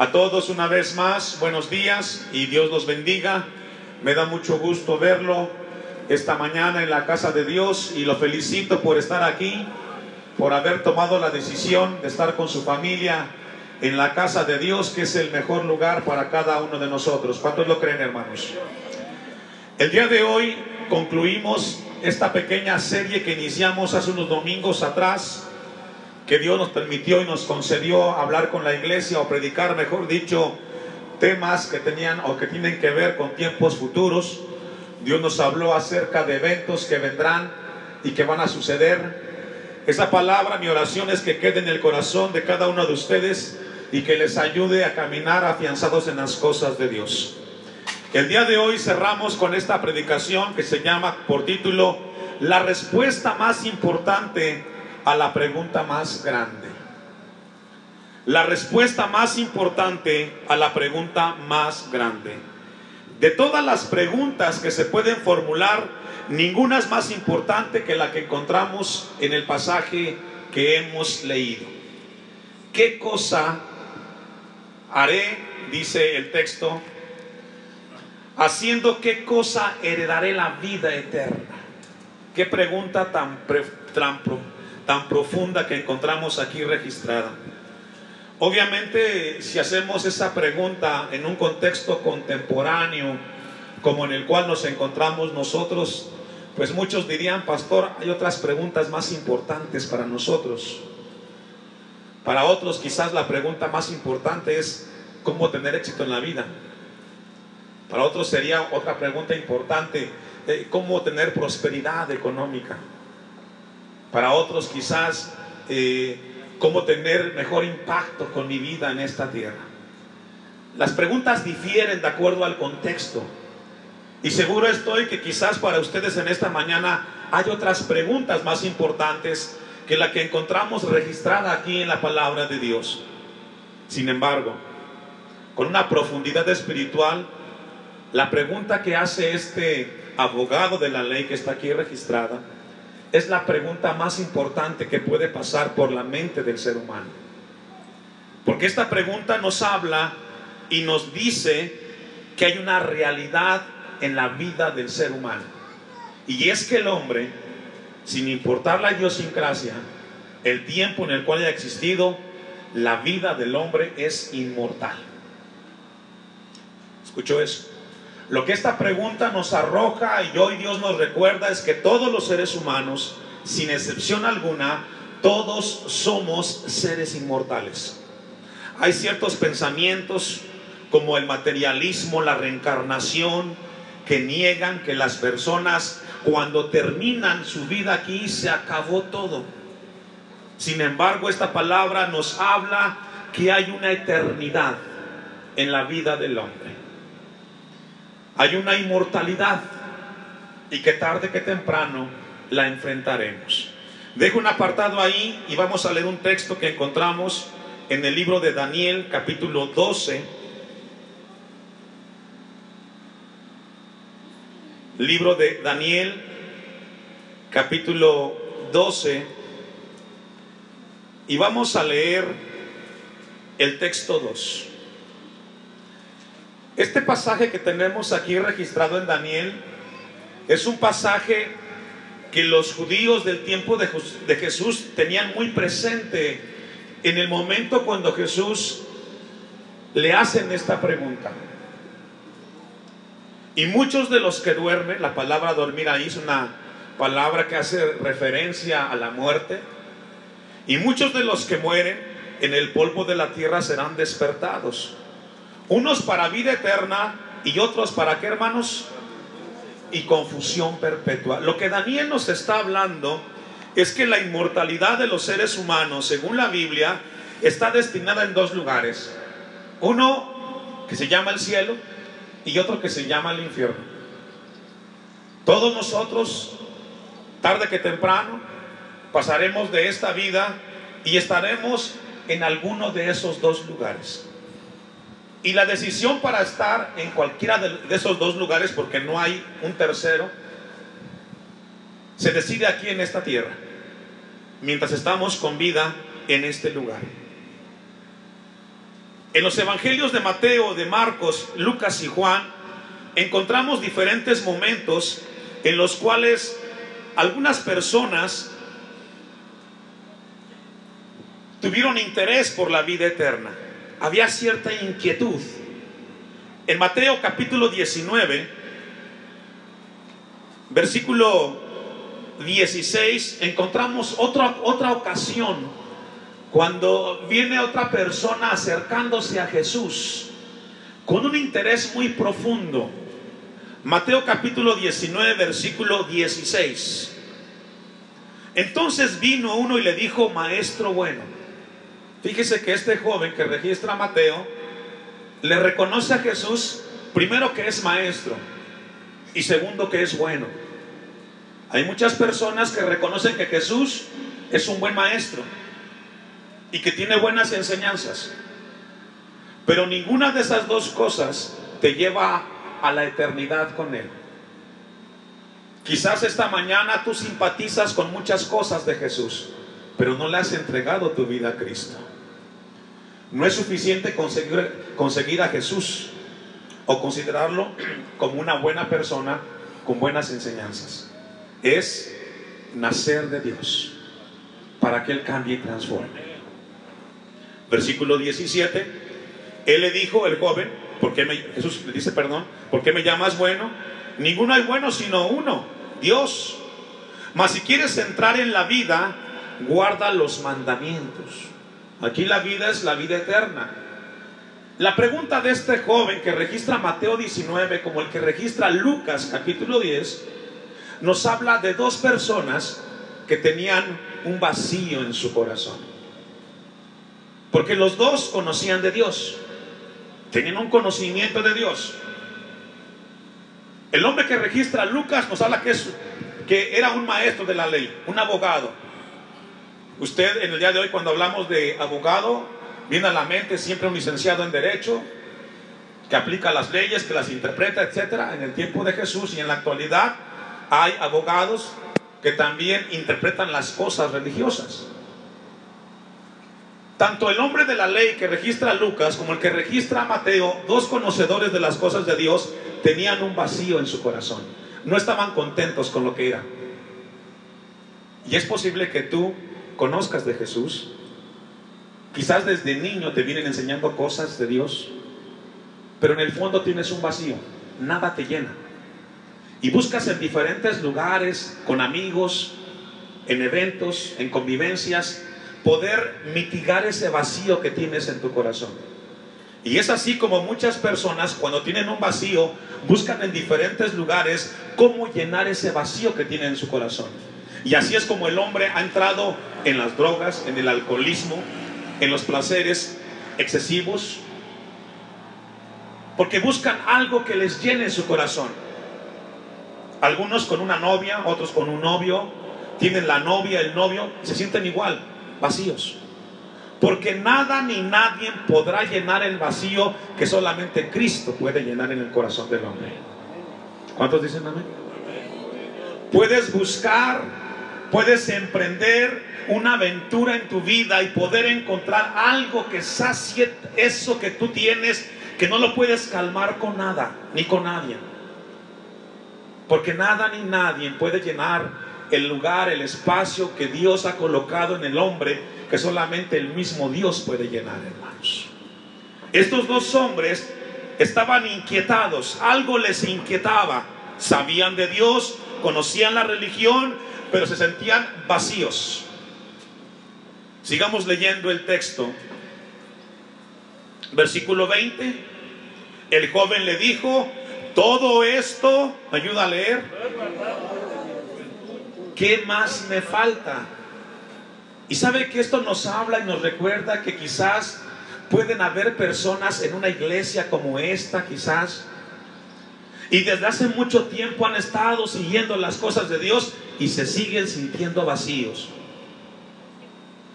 A todos una vez más, buenos días y Dios los bendiga. Me da mucho gusto verlo esta mañana en la casa de Dios y lo felicito por estar aquí, por haber tomado la decisión de estar con su familia en la casa de Dios, que es el mejor lugar para cada uno de nosotros. ¿Cuántos lo creen, hermanos? El día de hoy concluimos esta pequeña serie que iniciamos hace unos domingos atrás que Dios nos permitió y nos concedió hablar con la iglesia o predicar, mejor dicho, temas que tenían o que tienen que ver con tiempos futuros. Dios nos habló acerca de eventos que vendrán y que van a suceder. Esa palabra, mi oración es que quede en el corazón de cada uno de ustedes y que les ayude a caminar afianzados en las cosas de Dios. El día de hoy cerramos con esta predicación que se llama por título La respuesta más importante a la pregunta más grande. La respuesta más importante a la pregunta más grande. De todas las preguntas que se pueden formular, ninguna es más importante que la que encontramos en el pasaje que hemos leído. ¿Qué cosa haré? Dice el texto. Haciendo qué cosa heredaré la vida eterna. Qué pregunta tan, tan tan profunda que encontramos aquí registrada. Obviamente, si hacemos esa pregunta en un contexto contemporáneo como en el cual nos encontramos nosotros, pues muchos dirían, pastor, hay otras preguntas más importantes para nosotros. Para otros quizás la pregunta más importante es cómo tener éxito en la vida. Para otros sería otra pregunta importante, eh, cómo tener prosperidad económica. Para otros quizás eh, cómo tener mejor impacto con mi vida en esta tierra. Las preguntas difieren de acuerdo al contexto. Y seguro estoy que quizás para ustedes en esta mañana hay otras preguntas más importantes que la que encontramos registrada aquí en la palabra de Dios. Sin embargo, con una profundidad espiritual, la pregunta que hace este abogado de la ley que está aquí registrada es la pregunta más importante que puede pasar por la mente del ser humano. Porque esta pregunta nos habla y nos dice que hay una realidad en la vida del ser humano. Y es que el hombre, sin importar la idiosincrasia, el tiempo en el cual haya existido, la vida del hombre es inmortal. ¿Escuchó eso? Lo que esta pregunta nos arroja y hoy Dios nos recuerda es que todos los seres humanos, sin excepción alguna, todos somos seres inmortales. Hay ciertos pensamientos como el materialismo, la reencarnación, que niegan que las personas cuando terminan su vida aquí se acabó todo. Sin embargo, esta palabra nos habla que hay una eternidad en la vida del hombre hay una inmortalidad y que tarde que temprano la enfrentaremos. Dejo un apartado ahí y vamos a leer un texto que encontramos en el libro de Daniel capítulo 12. Libro de Daniel capítulo 12 y vamos a leer el texto 2. Este pasaje que tenemos aquí registrado en Daniel es un pasaje que los judíos del tiempo de, Jesús tenían muy presente en el momento cuando Jesús le hacen esta pregunta. Y muchos de los que duermen, la palabra dormir ahí es una palabra que hace referencia a la muerte, y muchos de los que mueren en el polvo de la tierra serán despertados. Unos para vida eterna y otros para qué, hermanos? Y confusión perpetua. Lo que Daniel nos está hablando es que la inmortalidad de los seres humanos, según la Biblia, está destinada en dos lugares. Uno que se llama el cielo y otro que se llama el infierno. Todos nosotros, tarde que temprano, pasaremos de esta vida y estaremos en alguno de esos dos lugares. Y la decisión para estar en cualquiera de esos dos lugares, porque no hay un tercero, se decide aquí en esta tierra, mientras estamos con vida en este lugar. En los evangelios de Mateo, de Marcos, Lucas y Juan, encontramos diferentes momentos en los cuales algunas personas tuvieron interés por la vida eterna. Había cierta inquietud. En Mateo capítulo 19, versículo 16, encontramos otra, otra ocasión cuando viene otra persona acercándose a Jesús con un interés muy profundo. Mateo capítulo 19, versículo 16. Entonces vino uno y le dijo, maestro bueno. Fíjese que este joven que registra a Mateo le reconoce a Jesús, primero que es maestro y segundo que es bueno. Hay muchas personas que reconocen que Jesús es un buen maestro y que tiene buenas enseñanzas. Pero ninguna de esas dos cosas te lleva a la eternidad con Él. Quizás esta mañana tú simpatizas con muchas cosas de Jesús, pero no le has entregado tu vida a Cristo. No es suficiente conseguir, a Jesús o considerarlo como una buena persona con buenas enseñanzas. Es nacer de Dios para que Él cambie y transforme. Versículo 17. Él le dijo, el joven, ¿por qué me, Jesús le dice, perdón, ¿por qué me llamas bueno? Ninguno hay bueno sino uno, Dios. Mas si quieres entrar en la vida, guarda los mandamientos. Aquí la vida es la vida eterna. La pregunta de este joven que registra Mateo 19 como el que registra Lucas capítulo 10 nos habla de dos personas que tenían un vacío en su corazón. Porque los dos conocían de Dios, tenían un conocimiento de Dios. El hombre que registra Lucas nos habla que, es, que era un maestro de la ley, un abogado. Usted en el día de hoy cuando hablamos de abogado, viene a la mente siempre un licenciado en derecho, que aplica las leyes, que las interpreta, etcétera. En el tiempo de Jesús y en la actualidad hay abogados que también interpretan las cosas religiosas. Tanto el hombre de la ley que registra a Lucas como el que registra a Mateo, dos conocedores de las cosas de Dios, tenían un vacío en su corazón. No estaban contentos con lo que era. Y es posible que tú conozcas de Jesús. Quizás desde niño te vienen enseñando cosas de Dios, pero en el fondo tienes un vacío, nada te llena. Y buscas en diferentes lugares, con amigos, en eventos, en convivencias, poder mitigar ese vacío que tienes en tu corazón. Y es así como muchas personas cuando tienen un vacío buscan en diferentes lugares cómo llenar ese vacío que tienen en su corazón. Y así es como el hombre ha entrado en las drogas, en el alcoholismo, en los placeres excesivos, porque buscan algo que les llene su corazón. Algunos con una novia, otros con un novio, tienen la novia, el novio, y se sienten igual, vacíos. Porque nada ni nadie podrá llenar el vacío que solamente Cristo puede llenar en el corazón del hombre. ¿Cuántos dicen amén? Puedes buscar, puedes emprender una aventura en tu vida y poder encontrar algo que sacie eso que tú tienes, que no lo puedes calmar con nada, ni con nadie. Porque nada ni nadie puede llenar el lugar, el espacio que Dios ha colocado en el hombre, que solamente el mismo Dios puede llenar, hermanos. Estos dos hombres estaban inquietados, algo les inquietaba, sabían de Dios, conocían la religión, pero se sentían vacíos. Sigamos leyendo el texto. Versículo 20. El joven le dijo, todo esto, ¿me ayuda a leer? ¿Qué más me falta? Y sabe que esto nos habla y nos recuerda que quizás pueden haber personas en una iglesia como esta, quizás, y desde hace mucho tiempo han estado siguiendo las cosas de Dios y se siguen sintiendo vacíos.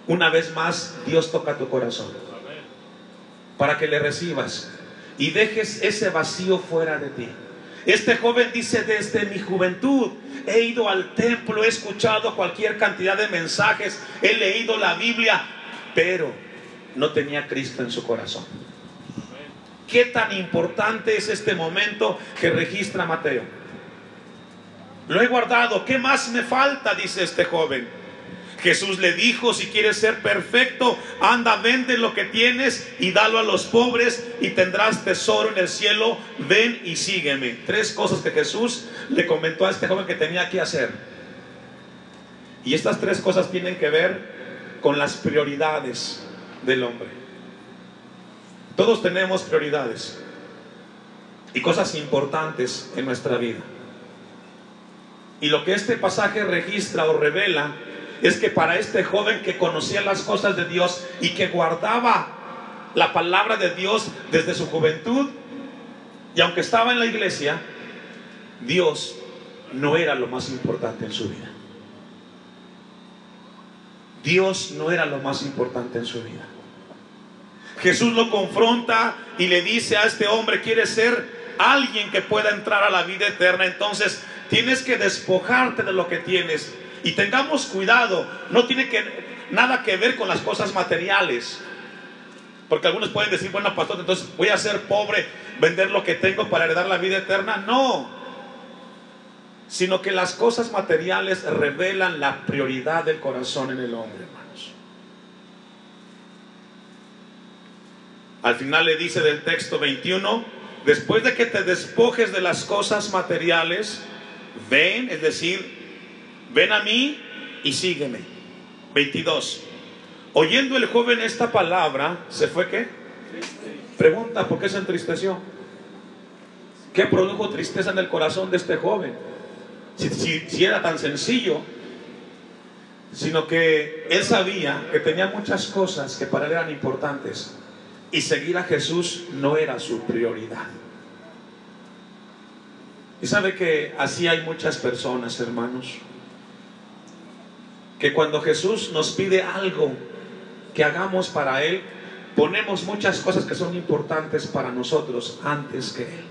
Una vez más, Dios toca tu corazón para que le recibas y dejes ese vacío fuera de ti. Este joven dice, desde mi juventud he ido al templo, he escuchado cualquier cantidad de mensajes, he leído la Biblia, pero no tenía Cristo en su corazón. Qué tan importante es este momento que registra Mateo. Lo he guardado, ¿qué más me falta? Dice este joven. Jesús le dijo, si quieres ser perfecto, anda, vende lo que tienes y dalo a los pobres y tendrás tesoro en el cielo, ven y sígueme. Tres cosas que Jesús le comentó a este joven que tenía que hacer. Y estas tres cosas tienen que ver con las prioridades del hombre. Todos tenemos prioridades y cosas importantes en nuestra vida. Y lo que este pasaje registra o revela es que para este joven que conocía las cosas de Dios y que guardaba la palabra de Dios desde su juventud, y aunque estaba en la iglesia, Dios no era lo más importante en su vida. Dios no era lo más importante en su vida. Jesús lo confronta y le dice a este hombre, ¿quieres ser alguien que pueda entrar a la vida eterna? Entonces tienes que despojarte de lo que tienes y tengamos cuidado, no tiene que, nada que ver con las cosas materiales. Porque algunos pueden decir, bueno, pastor, entonces voy a ser pobre, vender lo que tengo para heredar la vida eterna. No, sino que las cosas materiales revelan la prioridad del corazón en el hombre, Al final le dice del texto 21, después de que te despojes de las cosas materiales, ven, es decir, ven a mí y sígueme. 22. Oyendo el joven esta palabra, ¿se fue qué? Pregunta, ¿por qué se entristeció? ¿Qué produjo tristeza en el corazón de este joven? Si, si, era tan sencillo, sino que él sabía que tenía muchas cosas que para él eran importantes y seguir a Jesús no era su prioridad. Y sabe que así hay muchas personas, hermanos, que cuando Jesús nos pide algo que hagamos para Él, ponemos muchas cosas que son importantes para nosotros antes que Él.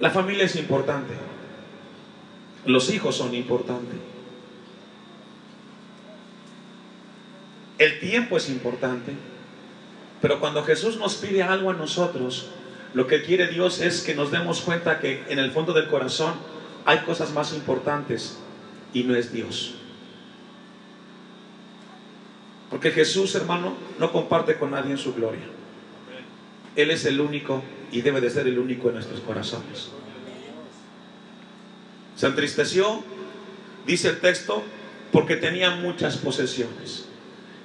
La familia es importante. Los hijos son importantes. El tiempo es importante. Pero cuando Jesús nos pide algo a nosotros, lo que quiere Dios es que nos demos cuenta que en el fondo del corazón hay cosas más importantes y no es Dios. Porque Jesús, hermano, no comparte con nadie en su gloria. Él es el único y debe de ser el único en nuestros corazones. Se entristeció, dice el texto, porque tenía muchas posesiones.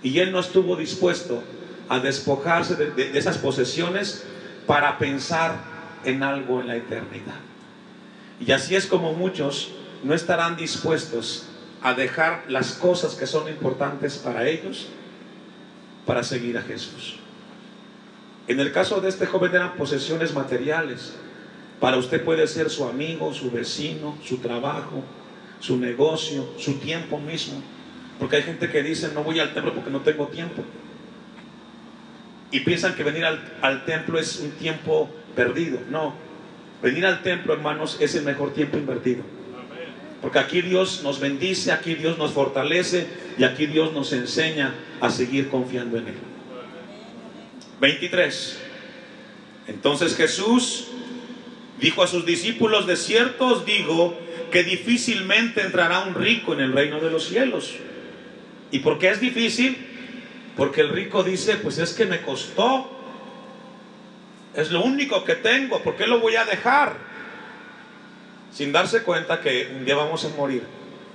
Y él no estuvo dispuesto a despojarse de, esas posesiones para pensar en algo en la eternidad. Y así es como muchos no estarán dispuestos a dejar las cosas que son importantes para ellos para seguir a Jesús. En el caso de este joven eran posesiones materiales. Para usted puede ser su amigo, su vecino, su trabajo, su negocio, su tiempo mismo. Porque hay gente que dice, no voy al templo porque no tengo tiempo. Y piensan que venir al, al templo es un tiempo perdido. No, venir al templo, hermanos, es el mejor tiempo invertido. Porque aquí Dios nos bendice, aquí Dios nos fortalece y aquí Dios nos enseña a seguir confiando en Él. 23. Entonces Jesús dijo a sus discípulos, de cierto os digo que difícilmente entrará un rico en el reino de los cielos. ¿Y por qué es difícil? Porque el rico dice, pues es que me costó. Es lo único que tengo, ¿por qué lo voy a dejar? sin darse cuenta que un día vamos a morir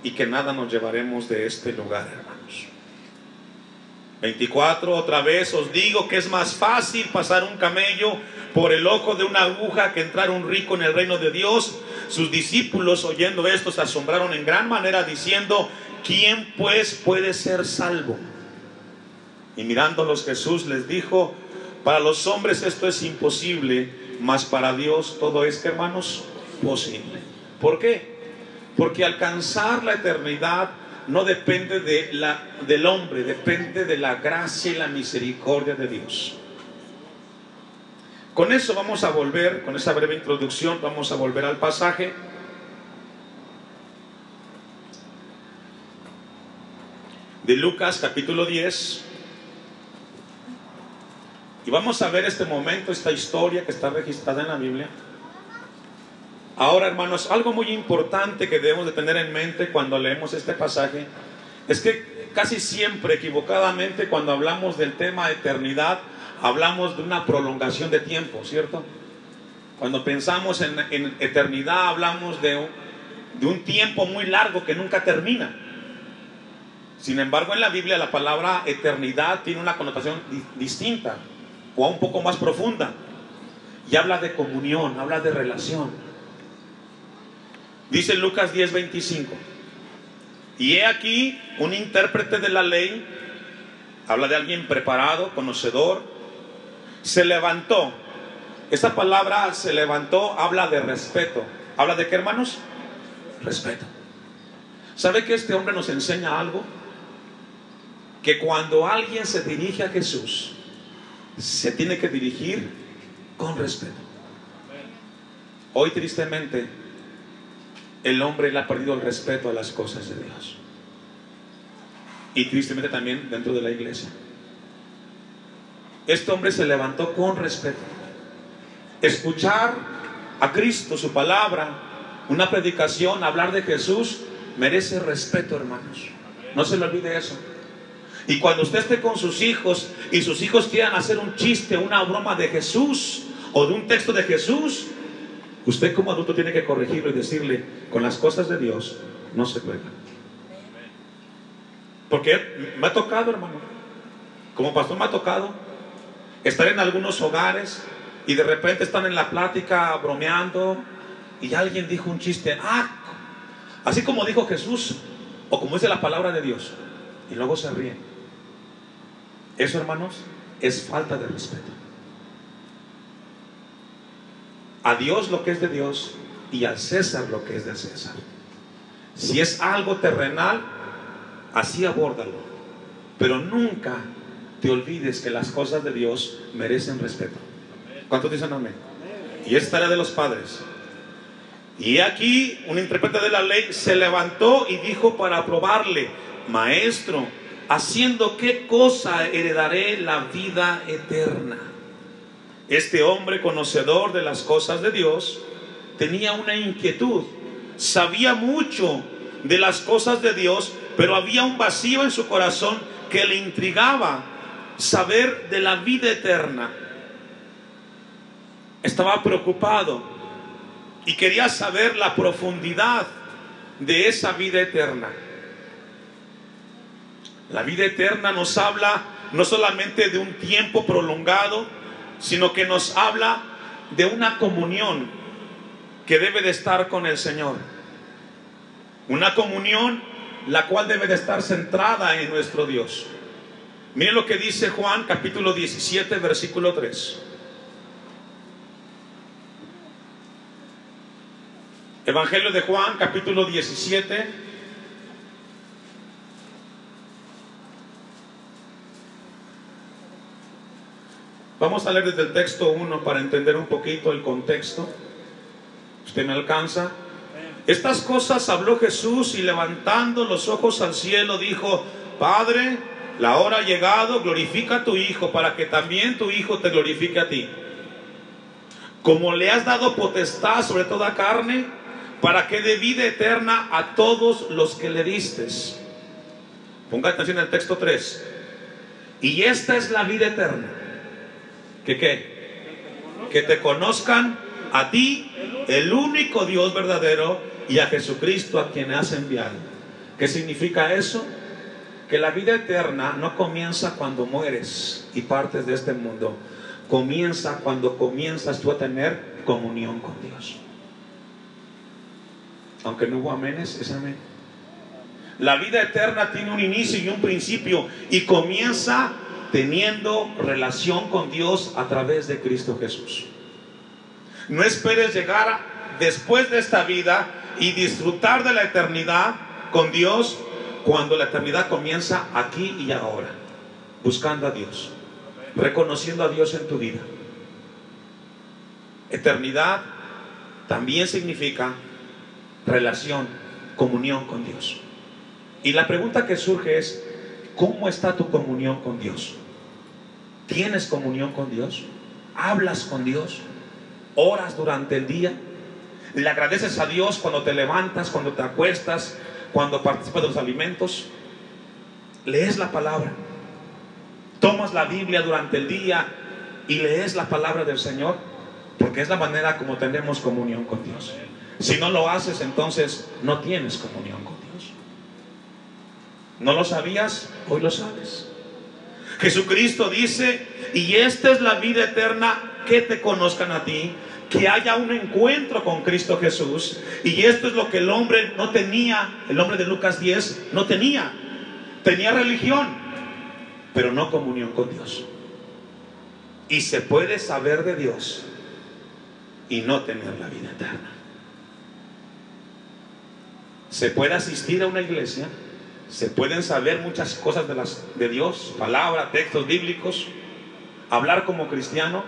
y que nada nos llevaremos de este lugar, hermanos. 24, otra vez os digo que es más fácil pasar un camello por el ojo de una aguja que entrar un rico en el reino de Dios. Sus discípulos oyendo esto se asombraron en gran manera diciendo, ¿quién pues puede ser salvo? Y mirándolos Jesús les dijo, para los hombres esto es imposible, mas para Dios todo es, hermanos, posible. ¿Por qué? Porque alcanzar la eternidad no depende de la, del hombre, depende de la gracia y la misericordia de Dios. Con eso vamos a volver, con esa breve introducción, vamos a volver al pasaje. De Lucas capítulo 10. Y vamos a ver este momento, esta historia que está registrada en la Biblia. Ahora, hermanos, algo muy importante que debemos de tener en mente cuando leemos este pasaje es que casi siempre equivocadamente cuando hablamos del tema eternidad, hablamos de una prolongación de tiempo, ¿cierto? Cuando pensamos en, en eternidad, hablamos de de un tiempo muy largo que nunca termina. Sin embargo, en la Biblia la palabra eternidad tiene una connotación di distinta o un poco más profunda. Y habla de comunión, habla de relación. Dice Lucas 10:25. Y he aquí un intérprete de la ley, habla de alguien preparado, conocedor, se levantó. Esa palabra se levantó habla de respeto. ¿Habla de qué, hermanos? Respeto. ¿Sabe que este hombre nos enseña algo? Que cuando alguien se dirige a Jesús, se tiene que dirigir con respeto. Hoy tristemente el hombre le ha perdido el respeto a las cosas de Dios. Y tristemente también dentro de la iglesia. Este hombre se levantó con respeto. Escuchar a Cristo, su palabra, una predicación, hablar de Jesús, merece respeto, hermanos. No se le olvide eso. Y cuando usted esté con sus hijos y sus hijos quieran hacer un chiste, una broma de Jesús o de un texto de Jesús, usted como adulto tiene que corregirlo y decirle, con las cosas de Dios no se juega. Porque me ha tocado, hermano, como pastor me ha tocado estar en algunos hogares y de repente están en la plática bromeando y alguien dijo un chiste, ah, así como dijo Jesús o como dice la palabra de Dios, y luego se ríen. Eso, hermanos, es falta de respeto. A Dios lo que es de Dios y al César lo que es del César. Si es algo terrenal, así abórdalo. Pero nunca te olvides que las cosas de Dios merecen respeto. ¿Cuántos dicen amén? Y es tarea de los padres. Y aquí un intérprete de la ley se levantó y dijo para probarle, maestro, haciendo qué cosa heredaré la vida eterna. Este hombre conocedor de las cosas de Dios tenía una inquietud, sabía mucho de las cosas de Dios, pero había un vacío en su corazón que le intrigaba saber de la vida eterna. Estaba preocupado y quería saber la profundidad de esa vida eterna. La vida eterna nos habla no solamente de un tiempo prolongado, sino que nos habla de una comunión que debe de estar con el Señor. Una comunión la cual debe de estar centrada en nuestro Dios. Miren lo que dice Juan capítulo 17, versículo 3. Evangelio de Juan, capítulo 17. Vamos a leer desde el texto 1 para entender un poquito el contexto. ¿Usted me alcanza? Estas cosas habló Jesús y levantando los ojos al cielo dijo, Padre, la hora ha llegado, glorifica a tu Hijo para que también tu Hijo te glorifique a ti. Como le has dado potestad sobre toda carne, para que dé vida eterna a todos los que le distes. Ponga atención al texto 3. Y esta es la vida eterna. ¿Que qué? Que te conozcan a ti, el único Dios verdadero, y a Jesucristo a quien has enviado. ¿Qué significa eso? Que la vida eterna no comienza cuando mueres y partes de este mundo. Comienza cuando comienzas tú a tener comunión con Dios. Aunque no hubo amenes, es amén. La vida eterna tiene un inicio y un principio y comienza teniendo relación con Dios a través de Cristo Jesús. No esperes llegar después de esta vida y disfrutar de la eternidad con Dios cuando la eternidad comienza aquí y ahora, buscando a Dios, reconociendo a Dios en tu vida. Eternidad también significa relación, comunión con Dios. Y la pregunta que surge es, ¿cómo está tu comunión con Dios? ¿Tienes comunión con Dios? ¿Hablas con Dios? ¿Oras durante el día? ¿Le agradeces a Dios cuando te levantas, cuando te acuestas, cuando participas de los alimentos? ¿Lees la palabra? ¿Tomas la Biblia durante el día y lees la palabra del Señor? Porque es la manera como tenemos comunión con Dios. Si no lo haces, entonces no tienes comunión con Dios. ¿No lo sabías? Hoy lo sabes. Jesucristo dice, y esta es la vida eterna, que te conozcan a ti, que haya un encuentro con Cristo Jesús. Y esto es lo que el hombre no tenía, el hombre de Lucas 10 no tenía. Tenía religión, pero no comunión con Dios. Y se puede saber de Dios y no tener la vida eterna. Se puede asistir a una iglesia, se pueden saber muchas cosas de, las, de Dios, palabras, textos bíblicos, hablar como cristiano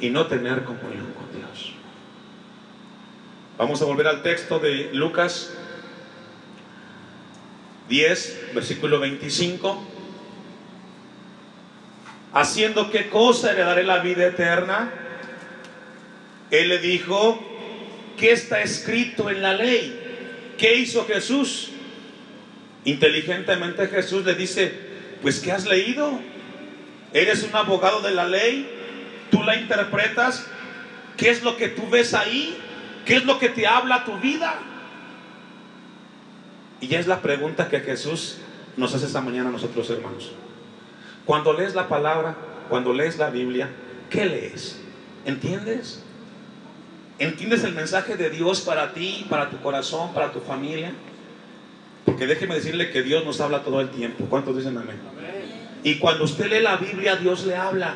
y no tener comunión con Dios. Vamos a volver al texto de Lucas 10, versículo 25. Haciendo qué cosa heredaré la vida eterna. Él le dijo, ¿qué está escrito en la ley? ¿Qué hizo Jesús? Inteligentemente Jesús le dice, pues ¿qué has leído? Eres un abogado de la ley, tú la interpretas, ¿qué es lo que tú ves ahí? ¿Qué es lo que te habla tu vida? Y es la pregunta que Jesús nos hace esta mañana a nosotros hermanos. Cuando lees la palabra, cuando lees la Biblia, ¿qué lees? ¿Entiendes? ¿Entiendes el mensaje de Dios para ti, para tu corazón, para tu familia? Porque déjeme decirle que Dios nos habla todo el tiempo. ¿Cuántos dicen amén? Y cuando usted lee la Biblia, Dios le habla.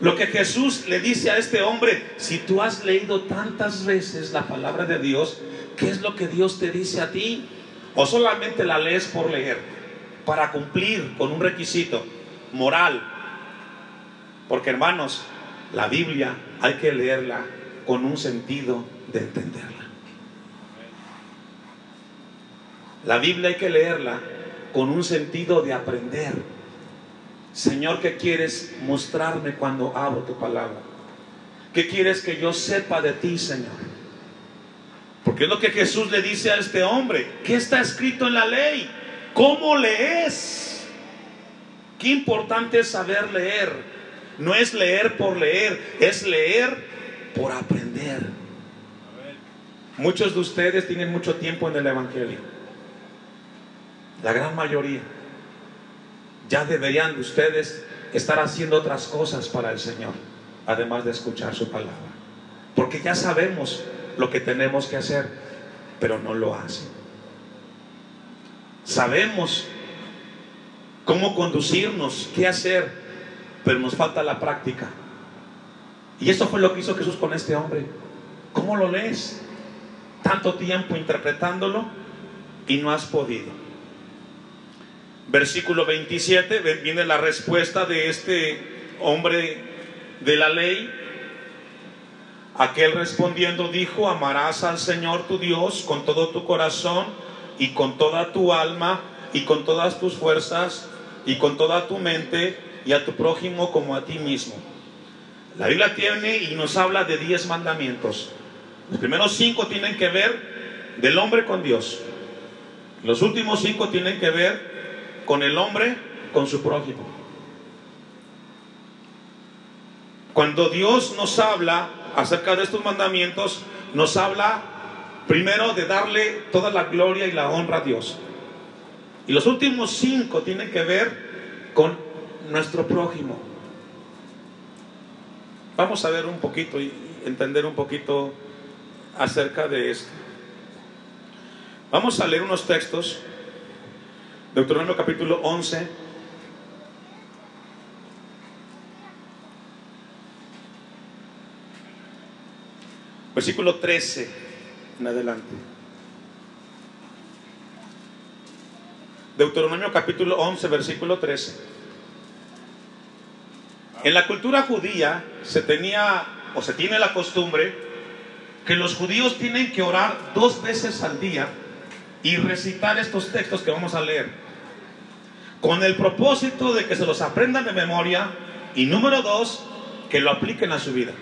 Lo que Jesús le dice a este hombre, si tú has leído tantas veces la palabra de Dios, ¿qué es lo que Dios te dice a ti? ¿O solamente la lees por leer? Para cumplir con un requisito moral. Porque hermanos, la Biblia hay que leerla con un sentido de entenderla. La Biblia hay que leerla con un sentido de aprender. Señor, ¿qué quieres mostrarme cuando abro tu palabra? ¿Qué quieres que yo sepa de ti, Señor? Porque es lo que Jesús le dice a este hombre. ¿Qué está escrito en la ley? ¿Cómo lees? Qué importante es saber leer. No es leer por leer, es leer por aprender. Muchos de ustedes tienen mucho tiempo en el Evangelio. La gran mayoría. Ya deberían de ustedes estar haciendo otras cosas para el Señor, además de escuchar su palabra. Porque ya sabemos lo que tenemos que hacer, pero no lo hacen. Sabemos cómo conducirnos, qué hacer, pero nos falta la práctica. Y eso fue lo que hizo Jesús con este hombre. ¿Cómo lo lees? Tanto tiempo interpretándolo y no has podido. Versículo 27, viene la respuesta de este hombre de la ley. Aquel respondiendo dijo, amarás al Señor tu Dios con todo tu corazón y con toda tu alma y con todas tus fuerzas y con toda tu mente y a tu prójimo como a ti mismo. La Biblia tiene y nos habla de diez mandamientos. Los primeros cinco tienen que ver del hombre con Dios. Los últimos cinco tienen que ver con el hombre con su prójimo. Cuando Dios nos habla acerca de estos mandamientos, nos habla primero de darle toda la gloria y la honra a Dios. Y los últimos cinco tienen que ver con nuestro prójimo. Vamos a ver un poquito y entender un poquito acerca de esto. Vamos a leer unos textos. Deuteronomio capítulo 11. Versículo 13 en adelante. Deuteronomio capítulo 11, versículo 13. En la cultura judía se tenía o se tiene la costumbre que los judíos tienen que orar dos veces al día y recitar estos textos que vamos a leer. Con el propósito de que se los aprendan de memoria y número dos, que lo apliquen a su vida.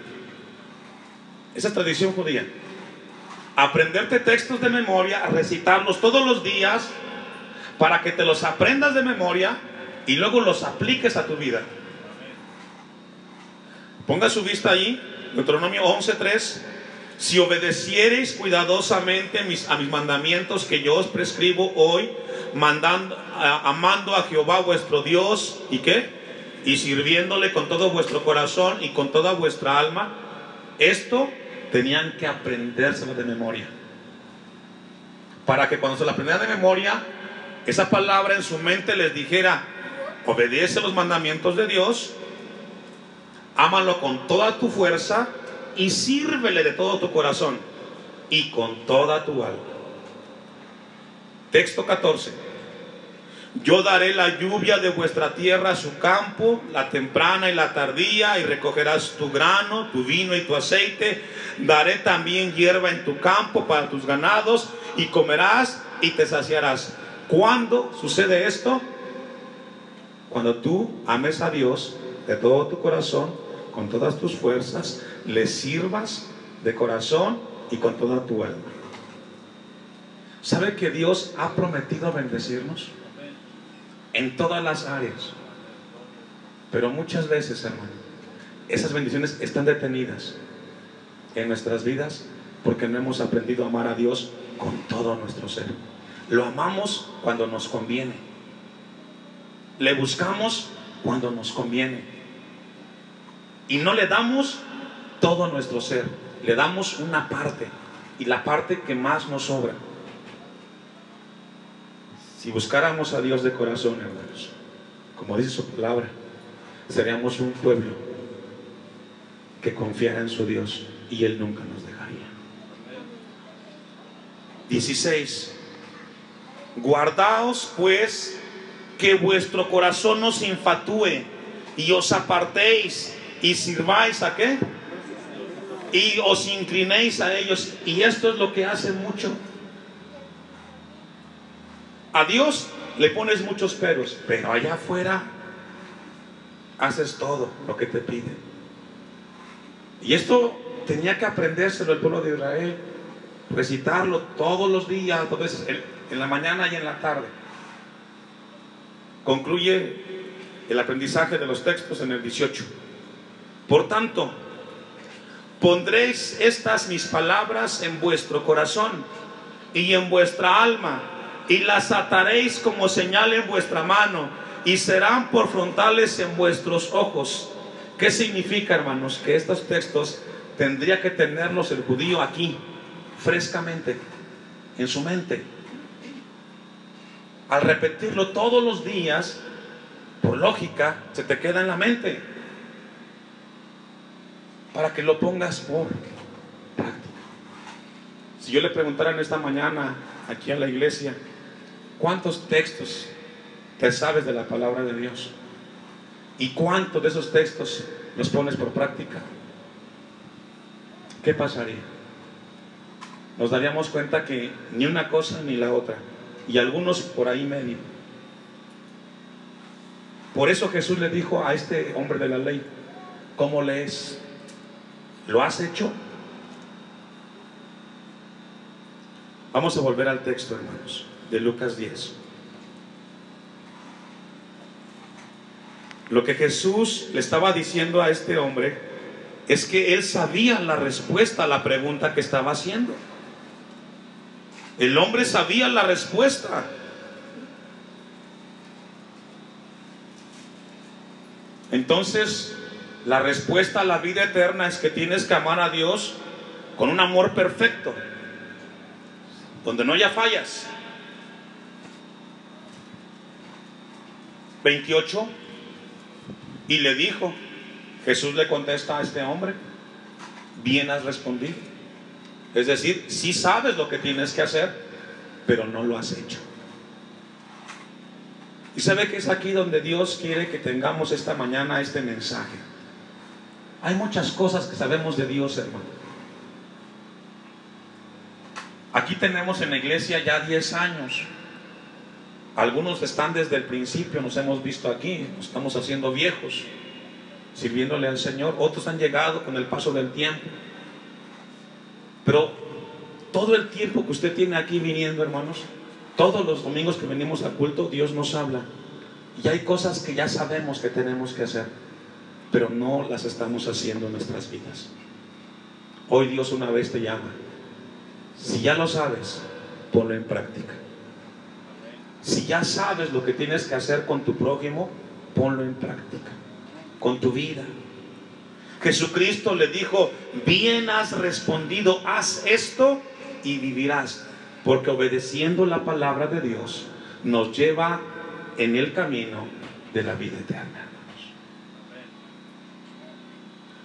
Esa es tradición judía. Aprenderte textos de memoria, recitarlos todos los días para que te los aprendas de memoria y luego los apliques a tu vida. Ponga su vista ahí, Deuteronomio 11:3. Si obedeciereis cuidadosamente a mis mandamientos que yo os prescribo hoy, mandando, amando a Jehová vuestro Dios, ¿y qué? Y sirviéndole con todo vuestro corazón y con toda vuestra alma, esto tenían que aprendérselo de memoria. Para que cuando se lo aprendieran de memoria, esa palabra en su mente les dijera, obedece los mandamientos de Dios, ámalo con toda tu fuerza y sírvele de todo tu corazón y con toda tu alma. Texto 14. Yo daré la lluvia de vuestra tierra a su campo, la temprana y la tardía, y recogerás tu grano, tu vino y tu aceite. Daré también hierba en tu campo para tus ganados, y comerás y te saciarás. ¿Cuándo sucede esto? Cuando tú ames a Dios de todo tu corazón, con todas tus fuerzas, le sirvas de corazón y con toda tu alma. ¿Sabe que Dios ha prometido bendecirnos? En todas las áreas. Pero muchas veces, hermano, esas bendiciones están detenidas en nuestras vidas porque no hemos aprendido a amar a Dios con todo nuestro ser. Lo amamos cuando nos conviene. Le buscamos cuando nos conviene. Y no le damos todo nuestro ser, le damos una parte y la parte que más nos sobra. Si buscáramos a Dios de corazón, hermanos, como dice su palabra, seríamos un pueblo que confiara en su Dios y Él nunca nos dejaría. 16. Guardaos pues que vuestro corazón no se infatúe y os apartéis y sirváis a qué? Y os inclinéis a ellos. Y esto es lo que hace mucho. A Dios le pones muchos peros, pero allá afuera haces todo lo que te pide. Y esto tenía que aprendérselo el pueblo de Israel, recitarlo todos los días, dos veces, en la mañana y en la tarde. Concluye el aprendizaje de los textos en el 18. Por tanto, pondréis estas mis palabras en vuestro corazón y en vuestra alma, y las ataréis como señal en vuestra mano, y serán por frontales en vuestros ojos. ¿Qué significa, hermanos? Que estos textos tendría que tenerlos el judío aquí, frescamente, en su mente. Al repetirlo todos los días, por lógica, se te queda en la mente para que lo pongas por práctica. Si yo le preguntara en esta mañana aquí a la iglesia, ¿cuántos textos te sabes de la palabra de Dios? ¿Y cuántos de esos textos los pones por práctica? ¿Qué pasaría? Nos daríamos cuenta que ni una cosa ni la otra, y algunos por ahí medio. Por eso Jesús le dijo a este hombre de la ley, ¿cómo lees? ¿Lo has hecho? Vamos a volver al texto, hermanos, de Lucas 10. Lo que Jesús le estaba diciendo a este hombre es que él sabía la respuesta a la pregunta que estaba haciendo. El hombre sabía la respuesta. Entonces, la respuesta a la vida eterna es que tienes que amar a Dios con un amor perfecto, donde no haya fallas. 28. Y le dijo, Jesús le contesta a este hombre, bien has respondido. Es decir, sí sabes lo que tienes que hacer, pero no lo has hecho. Y sabe que es aquí donde Dios quiere que tengamos esta mañana este mensaje. Hay muchas cosas que sabemos de Dios, hermano. Aquí tenemos en la iglesia ya 10 años. Algunos están desde el principio, nos hemos visto aquí, nos estamos haciendo viejos, sirviéndole al Señor. Otros han llegado con el paso del tiempo. Pero todo el tiempo que usted tiene aquí viniendo, hermanos, todos los domingos que venimos al culto, Dios nos habla. Y hay cosas que ya sabemos que tenemos que hacer, pero no las estamos haciendo en nuestras vidas. Hoy Dios una vez te llama. Si ya lo sabes, ponlo en práctica. Si ya sabes lo que tienes que hacer con tu prójimo, ponlo en práctica. Con tu vida. Jesucristo le dijo, bien has respondido, haz esto y vivirás. Porque obedeciendo la palabra de Dios nos lleva en el camino de la vida eterna.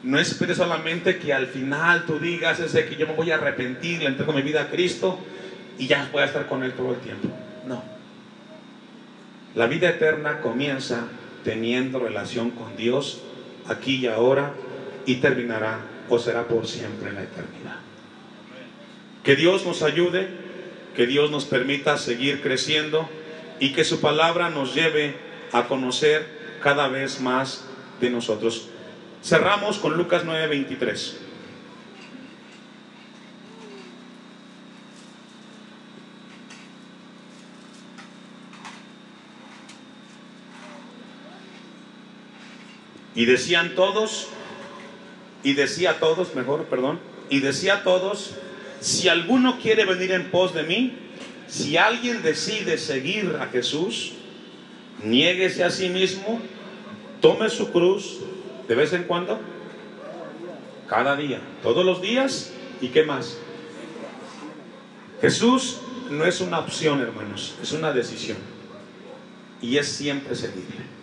No esperes solamente que al final tú digas ese que yo me voy a arrepentir, le entrego mi vida a Cristo y ya voy a estar con Él todo el tiempo. No. La vida eterna comienza teniendo relación con Dios aquí y ahora y terminará o será por siempre en la eternidad. Que Dios nos ayude, que Dios nos permita seguir creciendo y que su palabra nos lleve a conocer cada vez más de nosotros. Cerramos con Lucas 9:23. Y decían todos, y decía todos, mejor, perdón, y decía todos, si alguno quiere venir en pos de mí, si alguien decide seguir a Jesús, niéguese a sí mismo, tome su cruz de vez en cuando, cada día, todos los días, ¿y qué más? Jesús no es una opción, hermanos, es una decisión. Y es siempre seguirle.